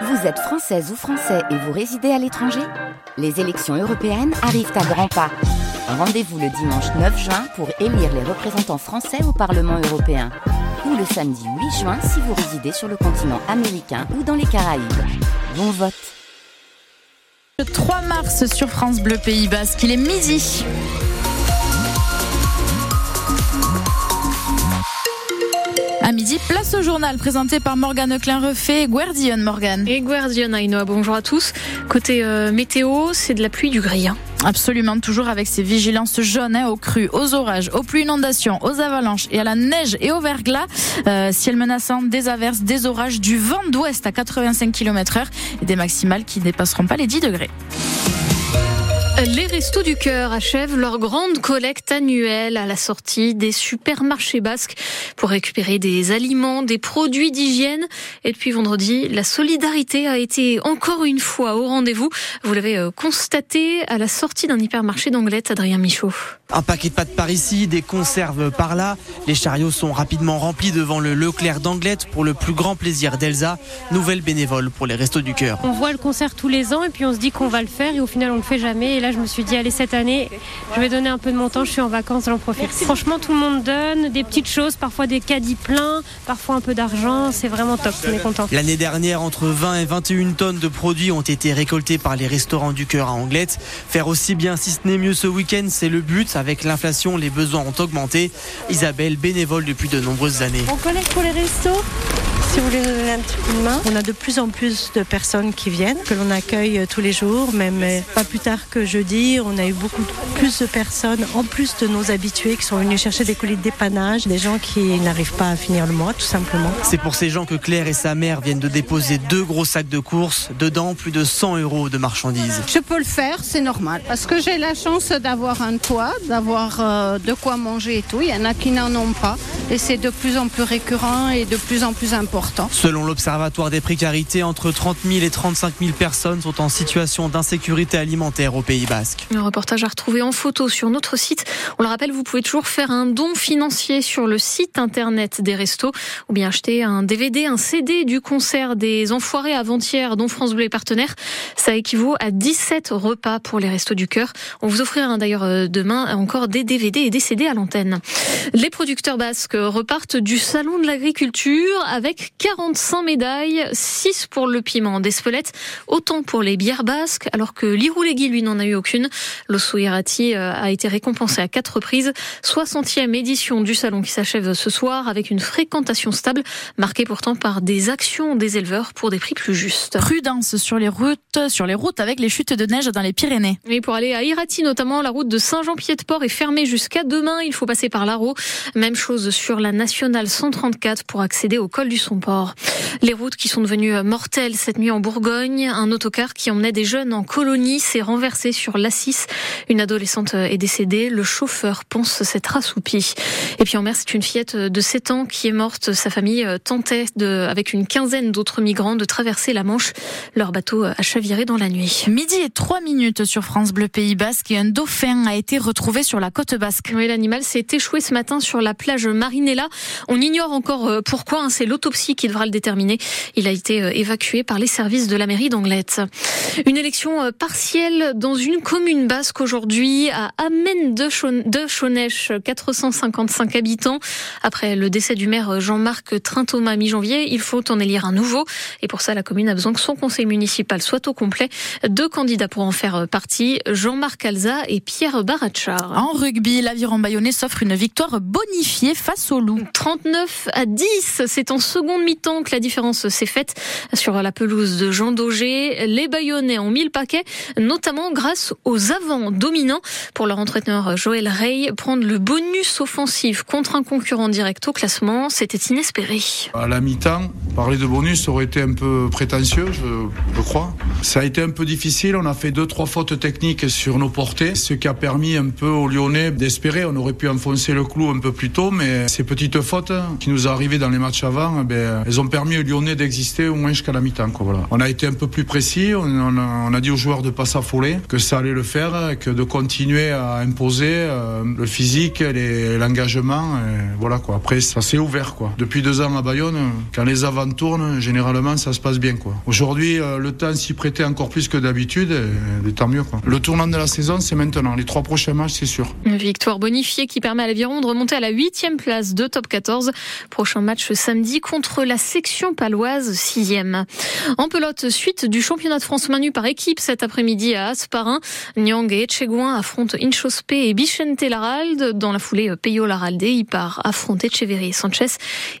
Vous êtes française ou français et vous résidez à l'étranger Les élections européennes arrivent à grands pas. Rendez-vous le dimanche 9 juin pour élire les représentants français au Parlement européen. Ou le samedi 8 juin si vous résidez sur le continent américain ou dans les Caraïbes. Bon vote Le 3 mars sur France Bleu Pays Basque, il est midi. À midi, place au journal présenté par Morgane Klein-Refait, Guardian Morgane. Et Guardian Ainoa, bonjour à tous. Côté euh, météo, c'est de la pluie du gris. Hein. Absolument, toujours avec ces vigilances jaunes hein, aux crues, aux orages, aux pluies inondations, aux avalanches et à la neige et au verglas. Euh, ciel menaçant, des averses, des orages, du vent d'ouest à 85 km heure et des maximales qui ne dépasseront pas les 10 degrés. Les Restos du Cœur achèvent leur grande collecte annuelle à la sortie des supermarchés basques pour récupérer des aliments, des produits d'hygiène. Et depuis vendredi, la solidarité a été encore une fois au rendez-vous. Vous l'avez euh, constaté à la sortie d'un hypermarché d'Anglette, Adrien Michaud. Un paquet de pâtes par ici, des conserves par là. Les chariots sont rapidement remplis devant le Leclerc d'Anglette pour le plus grand plaisir d'Elsa, nouvelle bénévole pour les Restos du Cœur. On voit le concert tous les ans et puis on se dit qu'on va le faire et au final on le fait jamais. Et là je me suis dit allez cette année je vais donner un peu de mon temps, je suis en vacances, j'en profite. Franchement tout le monde donne des petites choses, parfois des caddies pleins, parfois un peu d'argent, c'est vraiment top, on est content. L'année dernière, entre 20 et 21 tonnes de produits ont été récoltés par les restaurants du cœur à Anglette. Faire aussi bien si ce n'est mieux ce week-end, c'est le but. Avec l'inflation, les besoins ont augmenté. Isabelle, bénévole depuis de nombreuses années. On collecte pour les restos si vous voulez nous donner un petit coup de main. On a de plus en plus de personnes qui viennent, que l'on accueille tous les jours, même euh, pas plus tard que jeudi. On a eu beaucoup plus de personnes, en plus de nos habitués, qui sont venus chercher des colis de dépannage, des gens qui n'arrivent pas à finir le mois, tout simplement. C'est pour ces gens que Claire et sa mère viennent de déposer deux gros sacs de courses. Dedans, plus de 100 euros de marchandises. Je peux le faire, c'est normal. Parce que j'ai la chance d'avoir un toit, d'avoir euh, de quoi manger et tout. Il y en a qui n'en ont pas. Et c'est de plus en plus récurrent et de plus en plus important. Selon l'Observatoire des précarités, entre 30 000 et 35 000 personnes sont en situation d'insécurité alimentaire au Pays Basque. Un reportage à retrouver en photo sur notre site. On le rappelle, vous pouvez toujours faire un don financier sur le site internet des restos ou bien acheter un DVD, un CD du concert des Enfoirés avant-hier dont France Bleu est partenaire. Ça équivaut à 17 repas pour les restos du cœur. On vous offrira d'ailleurs euh, demain encore des DVD et des CD à l'antenne. Les producteurs basques repartent du salon de l'agriculture avec 45 médailles, 6 pour le piment d'Espelette, autant pour les bières basques, alors que l'Iroulegui, lui, n'en a eu aucune. L'Osso Irati euh, a été récompensé à quatre reprises. 60e édition du salon qui s'achève ce soir avec une fréquentation stable, marquée pourtant par des actions des éleveurs pour des prix plus justes. Prudence sur les routes, sur les routes avec les chutes de neige dans les Pyrénées. Et pour aller à Irati, notamment, la route de Saint-Jean-Pied-de-Port est fermée jusqu'à demain. Il faut passer par l'Aro. Même chose sur la nationale 134 pour accéder au col du Somport. Les routes qui sont devenues mortelles cette nuit en Bourgogne. Un autocar qui emmenait des jeunes en colonie s'est renversé sur l'Assis. Une adolescente est décédée. Le chauffeur pense s'être assoupi. Et puis en mer, c'est une fillette de 7 ans qui est morte. Sa famille tentait de, avec une quinzaine d'autres migrants de traverser la Manche. Leur bateau a chaviré dans la nuit. Midi et 3 minutes sur France Bleu Pays Basque et un dauphin a été retrouvé sur la côte basque. Oui, l'animal s'est échoué ce matin sur la plage Marinella. On ignore encore euh, pourquoi. Hein. C'est l'autopsie qui devra le déterminer. Il a été euh, évacué par les services de la mairie d'Anglette. Une élection euh, partielle dans une commune basque aujourd'hui à Amen de Chonèche, 455 habitants. Après le décès du maire Jean-Marc Trin-Thomas mi-janvier, il faut en élire un nouveau. Et pour ça, la commune a besoin que son conseil municipal soit au complet. Deux candidats pour en faire partie, Jean-Marc Alza et Pierre Barachar. En rugby, l'aviron bayonnais s'offre une victoire bonifiée face au loup. 39 à 10, c'est en seconde mi-temps que la différence s'est faite sur la pelouse de Jean Daugé. Les Bayonnais ont mis le paquet, notamment grâce aux avants dominants. Pour leur entraîneur Joël Rey, prendre le bonus offensif contre un concurrent direct au classement, c'était inespéré. À la mi-temps, parler de bonus aurait été un peu prétentieux, je, je crois. Ça a été un peu difficile. On a fait deux, trois fautes techniques sur nos portées, ce qui a permis un peu aux Lyonnais d'espérer. On aurait pu enfoncer le clou un peu plus tôt, mais ces petites fautes qui nous arrivaient dans les matchs avant, ben, elles ont permis aux Lyonnais d'exister au moins jusqu'à la mi-temps. On a été un peu plus précis, on, a, dit aux joueurs de pas s'affoler, que ça allait le faire, que de continuer à imposer euh, le physique, l'engagement. Voilà quoi. Après, ça s'est ouvert quoi. Depuis deux ans à Bayonne, quand les avants tournent, généralement ça se passe bien quoi. Aujourd'hui, euh, le temps s'y prêtait encore plus que d'habitude, et, tant mieux quoi. Le tournant de la saison, c'est maintenant. Les trois prochains matchs, c'est sûr. Une victoire bonifiée qui permet à l'Aviron de remonter à la huitième place de top 14. Prochain match samedi contre la section paloise, sixième. En pelote, suite du championnat de France Manu par équipe cet après-midi à Asparin. Nyang et Etchegouin affrontent Inchospe et Bichente Laralde. Dans la foulée, Peyo Laralde y part affronter Cheverry et Sanchez.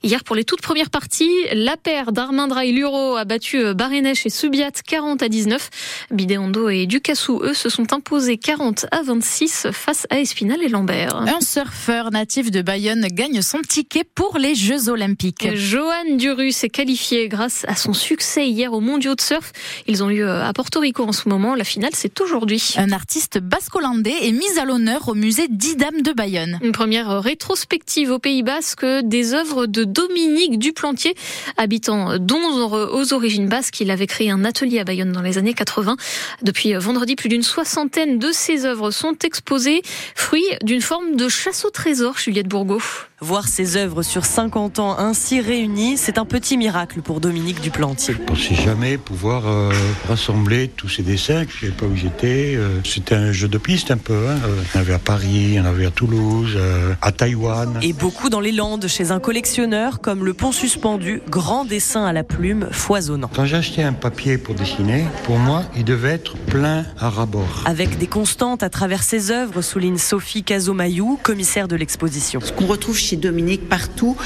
Hier, pour les toutes premières parties, la paire d'Armandra et Luro a battu Barénèche et Subiat 40 à 19. Bidéondo et Ducassou, eux, se sont imposés 40 à 26 face à Espinal et Lambert. Un surfeur natif de Bayonne gagne son ticket pour les Jeux Olympiques. Johan Duru s'est qualifié grâce à son succès hier aux mondiaux de surf. Ils ont lieu à Porto Rico en ce moment. La finale, c'est aujourd'hui. Un artiste basque-hollandais est mis à l'honneur au musée d'Idam de Bayonne. Une première rétrospective au Pays Basque des œuvres de Dominique Duplantier, habitant d'Onze aux origines basques. Il avait créé un atelier à Bayonne dans les années 80. Depuis vendredi, plus d'une soixantaine de ses œuvres sont exposées, fruit d'une forme de chasse au trésor, Juliette Bourgo. Voir ses œuvres sur 50 ans ainsi réunies, c'est un petit miracle pour Dominique Duplantier. Je ne pensais jamais pouvoir euh, rassembler tous ces dessins, je ne savais pas où j'étais. Euh, c'était un jeu de piste un peu. Hein. Euh, il y en avait à Paris, il y en avait à Toulouse, à Taïwan. Et beaucoup dans les Landes, chez un collectionneur, comme le pont suspendu, grand dessin à la plume, foisonnant. Quand acheté un papier pour dessiner, pour moi, il devait être plein à rabord. Avec des constantes à travers ses œuvres, souligne Sophie Cazomayou, commissaire de l'exposition. Ce qu'on retrouve chez Dominique partout,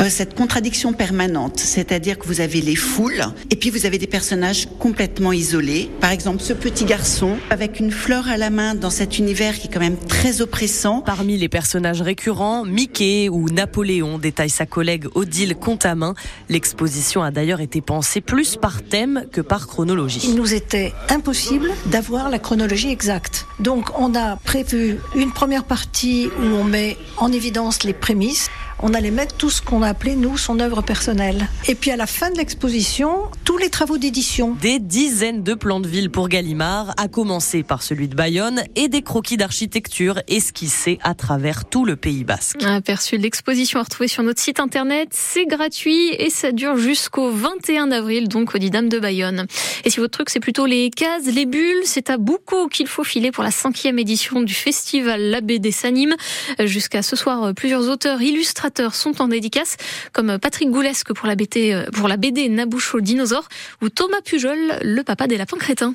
euh, cette contradiction permanente, c'est-à-dire que vous avez les foules et puis vous avez des personnages complètement isolés. Par exemple, ce petit garçon avec une fleur à la main dans cet univers qui est quand même très oppressant. Parmi les personnages récurrents, Mickey ou Napoléon, détaille sa collègue Odile Contamin. L'exposition a d'ailleurs été pensée plus par thème que par chronologie. Il nous était impossible d'avoir la chronologie exacte. Donc on a prévu une première partie où on met en évidence les prémices Nice on allait mettre tout ce qu'on a appelé, nous, son œuvre personnelle. Et puis à la fin de l'exposition, tous les travaux d'édition. Des dizaines de plans de ville pour Gallimard, à commencer par celui de Bayonne, et des croquis d'architecture esquissés à travers tout le Pays Basque. Aperçu de l'exposition à retrouver sur notre site internet, c'est gratuit et ça dure jusqu'au 21 avril, donc au Didam de Bayonne. Et si votre truc c'est plutôt les cases, les bulles, c'est à Boucault qu'il faut filer pour la cinquième édition du festival La BD s'anime. Jusqu'à ce soir, plusieurs auteurs sont en dédicace, comme Patrick Goulesque pour la BD, pour la BD Naboucho dinosaure ou Thomas Pujol, le papa des lapins crétins.